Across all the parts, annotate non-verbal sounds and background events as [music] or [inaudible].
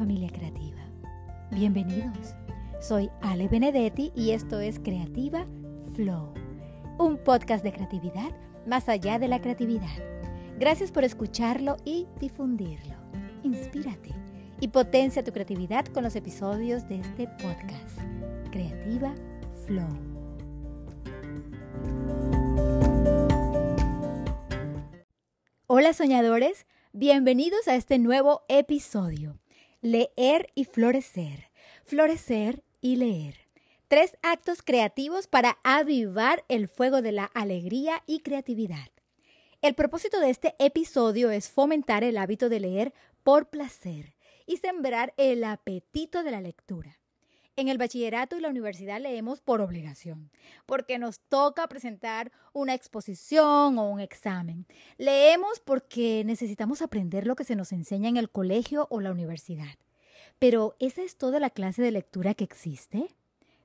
familia creativa. Bienvenidos. Soy Ale Benedetti y esto es Creativa Flow, un podcast de creatividad más allá de la creatividad. Gracias por escucharlo y difundirlo. Inspírate y potencia tu creatividad con los episodios de este podcast. Creativa Flow. Hola soñadores, bienvenidos a este nuevo episodio. Leer y florecer. Florecer y leer. Tres actos creativos para avivar el fuego de la alegría y creatividad. El propósito de este episodio es fomentar el hábito de leer por placer y sembrar el apetito de la lectura. En el bachillerato y la universidad leemos por obligación, porque nos toca presentar una exposición o un examen. Leemos porque necesitamos aprender lo que se nos enseña en el colegio o la universidad. Pero ¿esa es toda la clase de lectura que existe?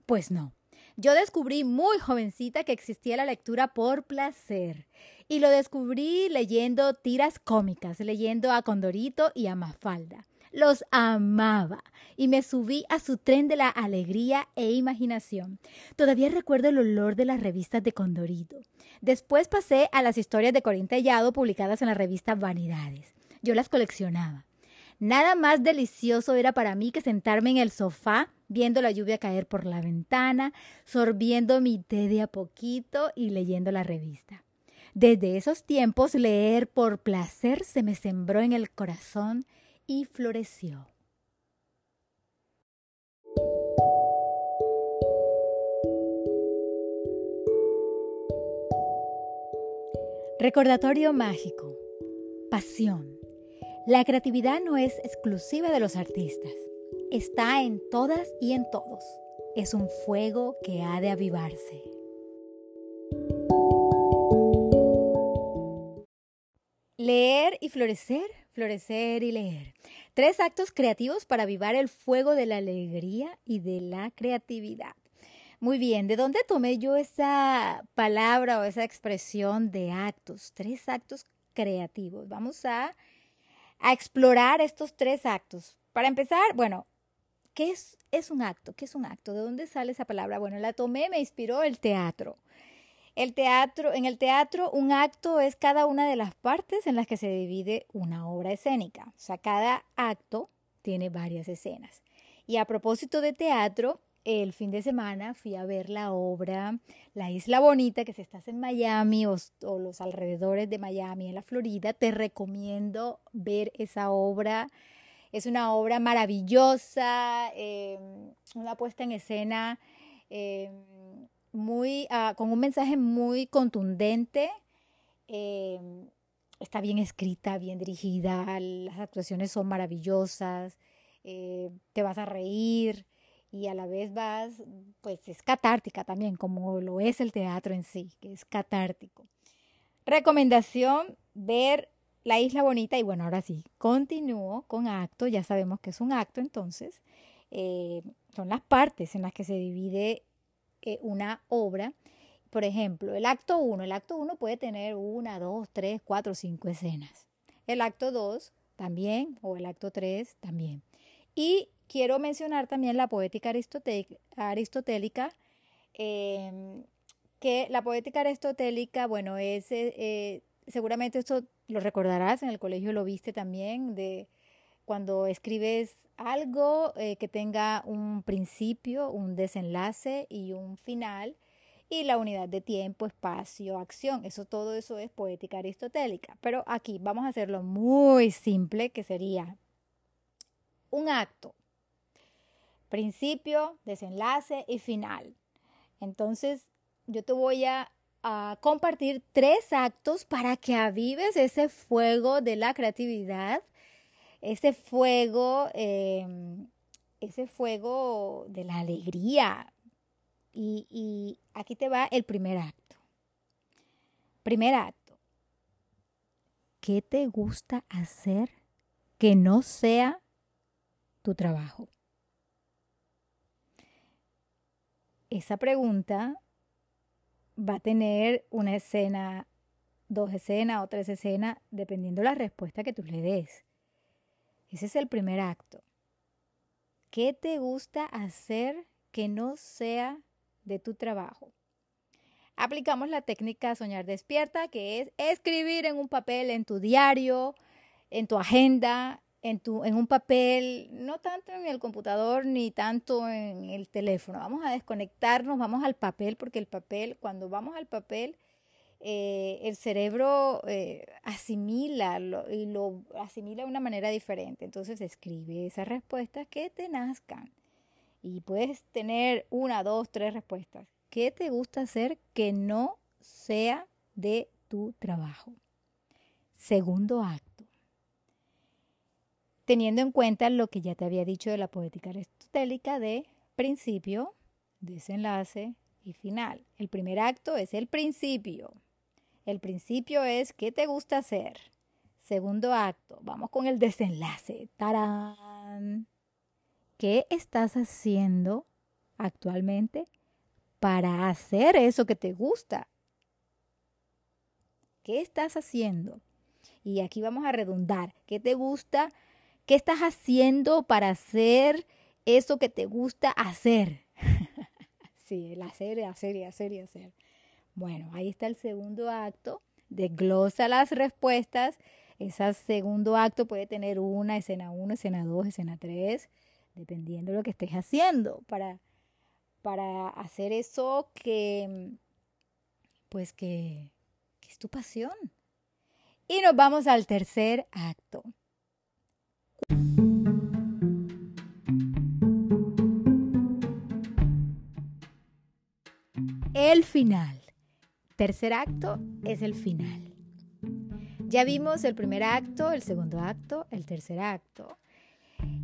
Pues no. Yo descubrí muy jovencita que existía la lectura por placer. Y lo descubrí leyendo tiras cómicas, leyendo a Condorito y a Mafalda. Los amaba y me subí a su tren de la alegría e imaginación. Todavía recuerdo el olor de las revistas de Condorito. Después pasé a las historias de Corín publicadas en la revista Vanidades. Yo las coleccionaba. Nada más delicioso era para mí que sentarme en el sofá viendo la lluvia caer por la ventana, sorbiendo mi té de a poquito y leyendo la revista. Desde esos tiempos leer por placer se me sembró en el corazón y floreció. Recordatorio mágico. Pasión. La creatividad no es exclusiva de los artistas. Está en todas y en todos. Es un fuego que ha de avivarse. Leer y florecer, florecer y leer. Tres actos creativos para avivar el fuego de la alegría y de la creatividad. Muy bien, ¿de dónde tomé yo esa palabra o esa expresión de actos? Tres actos creativos. Vamos a, a explorar estos tres actos. Para empezar, bueno, ¿qué es, es un acto? ¿Qué es un acto? ¿De dónde sale esa palabra? Bueno, la tomé, me inspiró el teatro. El teatro, en el teatro, un acto es cada una de las partes en las que se divide una obra escénica. O sea, cada acto tiene varias escenas. Y a propósito de teatro, el fin de semana fui a ver la obra La Isla Bonita, que si estás en Miami o, los alrededores de Miami, en la Florida, te recomiendo ver esa obra. Es una obra maravillosa, eh, una puesta en escena. Eh, muy, ah, con un mensaje muy contundente. Em, está bien escrita, bien dirigida, las actuaciones son maravillosas, eh, te vas a reír y a la vez vas, pues es catártica también, como lo es el teatro en sí, que es catártico. Recomendación, ver La Isla Bonita y bueno, ahora sí, continúo con acto, ya sabemos que es un acto entonces, eh, son las partes en las que se divide una obra. Por ejemplo, el acto 1. El acto 1 puede tener una, dos, tres, cuatro, cinco escenas. El acto 2 también, o el acto 3 también. Y quiero mencionar también la poética aristotélica, em, que la poética aristotélica, bueno, es, eh, eh, seguramente esto lo recordarás, en el colegio lo viste también, de cuando escribes algo eh, que tenga un principio, un desenlace y un final, y la unidad de tiempo, espacio, acción. Eso todo eso es poética aristotélica. Pero aquí vamos a hacerlo muy simple, que sería un acto. Principio, desenlace y final. Entonces, yo te voy a, a compartir tres actos para que avives ese fuego de la creatividad ese fuego, em, ese fuego de la alegría. Y, y aquí te va el primer acto. Primer acto. ¿Qué te gusta hacer que no sea tu trabajo? Esa pregunta va a tener una escena, dos escenas o tres escenas, dependiendo de la respuesta que tú le des. Ese es el primer acto. ¿Qué te gusta hacer que no sea de tu trabajo? Aplicamos la técnica soñar despierta, que es escribir en un papel, en tu diario, en tu agenda, en, en un papel, no tanto en el computador ni tanto en el teléfono. Vamos a desconectarnos, vamos al papel, porque el papel, cuando vamos al papel, eh, el cerebro eh, asimila y lo asimila de una manera diferente. Entonces escribe esas respuestas que te nazcan. Y puedes tener una, dos, tres respuestas. ¿Qué te gusta hacer que no sea de tu trabajo? Segundo acto. Teniendo en cuenta lo que ya te había dicho de la poética aristotélica de principio, desenlace y final. El primer acto es el principio. El principio es qué te gusta hacer. Segundo acto, vamos con el desenlace. ¡Tarán! ¿Qué estás haciendo actualmente para hacer eso que te gusta? ¿Qué estás haciendo? Y aquí vamos a redundar. ¿Qué te gusta? ¿Qué estás haciendo para hacer eso que te gusta hacer? [laughs] sí, el hacer, hacer y hacer y hacer. Bueno, ahí está el segundo acto. Desglosa las respuestas. Ese segundo acto puede tener una, escena 1, escena 2, escena 3, dependiendo de lo que estés haciendo para, para hacer eso que, pues que, que es tu pasión. Y nos vamos al tercer acto. El final. Tercer acto es el final. Ya vimos el primer acto, el segundo acto, el tercer acto.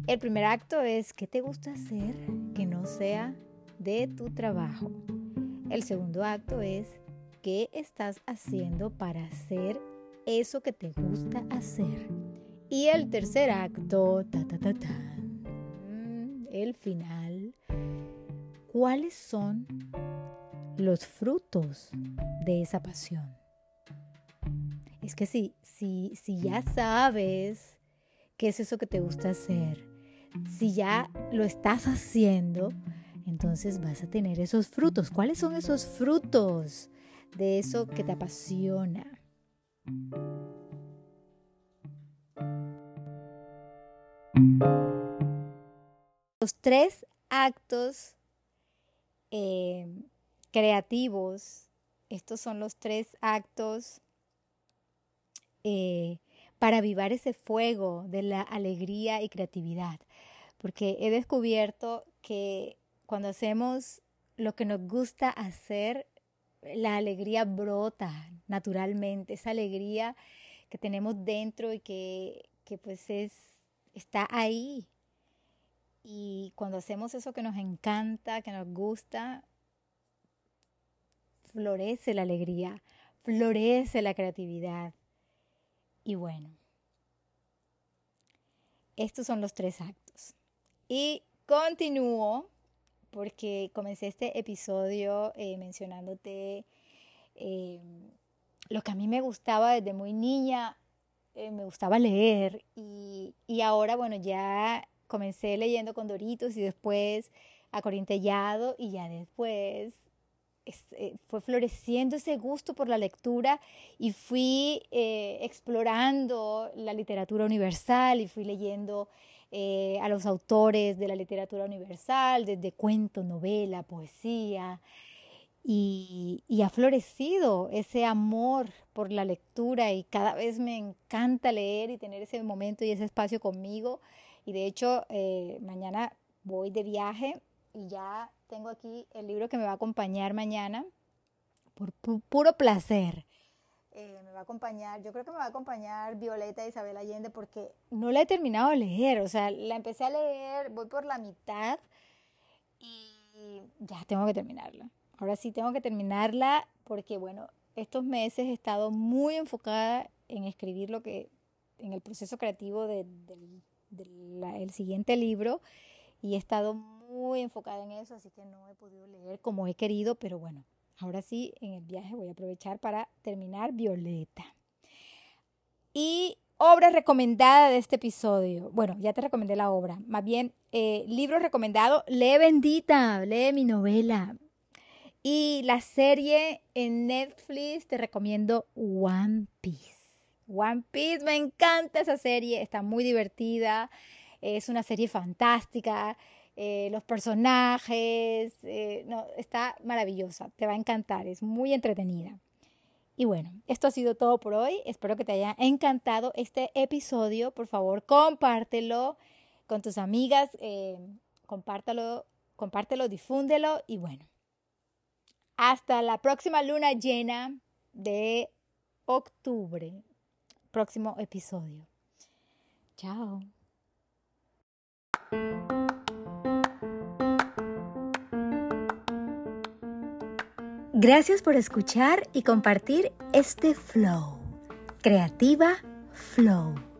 El primer acto es qué te gusta hacer que no sea de tu trabajo. El segundo acto es qué estás haciendo para hacer eso que te gusta hacer. Y el tercer acto, ta, ta, ta, ta, el final, ¿cuáles son los frutos de esa pasión. Es que si, si, si ya sabes qué es eso que te gusta hacer, si ya lo estás haciendo, entonces vas a tener esos frutos. ¿Cuáles son esos frutos de eso que te apasiona? Los tres actos eh, creativos. Estos son los tres actos eh, para avivar ese fuego de la alegría y creatividad. Porque he descubierto que cuando hacemos lo que nos gusta hacer, la alegría brota naturalmente, esa alegría que tenemos dentro y que, que pues es, está ahí. Y cuando hacemos eso que nos encanta, que nos gusta, florece la alegría, florece la creatividad. Y bueno, estos son los tres actos. Y continúo porque comencé este episodio eh, mencionándote eh, lo que a mí me gustaba desde muy niña, eh, me gustaba leer y, y, ahora bueno ya comencé leyendo con Doritos y después a Corintellado y ya después fue floreciendo ese gusto por la lectura y fui eh, explorando la literatura universal y fui leyendo eh, a los autores de la literatura universal, desde cuento, novela, poesía, y, ha florecido ese amor por la lectura y cada vez me encanta leer y tener ese momento y ese espacio conmigo. Y de hecho, mañana voy de viaje y ya tengo aquí el libro que me va a acompañar mañana por puro placer. Eh, me va a acompañar, yo creo que me va a acompañar Violeta Isabel Allende porque no la he terminado de leer, o sea, la empecé a leer, voy por la mitad y ya tengo que terminarla. Ahora sí tengo que terminarla porque, bueno, estos meses he estado muy enfocada en escribir lo que, en el proceso creativo del de, siguiente libro y he estado enfocada en eso, así que no he podido leer como he querido, pero bueno, ahora sí, en el viaje voy a aprovechar para terminar Violeta. Y obra recomendada de este episodio. Bueno, ya te recomendé la obra. Más bien, eh, libro recomendado. Lee Bendita, lee mi novela. Y la serie en Netflix te recomiendo One Piece. One Piece, me encanta esa serie, está muy divertida, es una serie fantástica, eh, los personajes, eh, no, está maravillosa, te va a encantar, es muy entretenida. Y bueno, esto ha sido todo por hoy. Espero que te haya encantado este episodio. Por favor, compártelo con tus amigas, eh, compártelo, compártelo, difúndelo y bueno. Hasta la próxima luna llena de octubre. Próximo episodio. Chao. Gracias por escuchar y compartir este flow. Creativa Flow.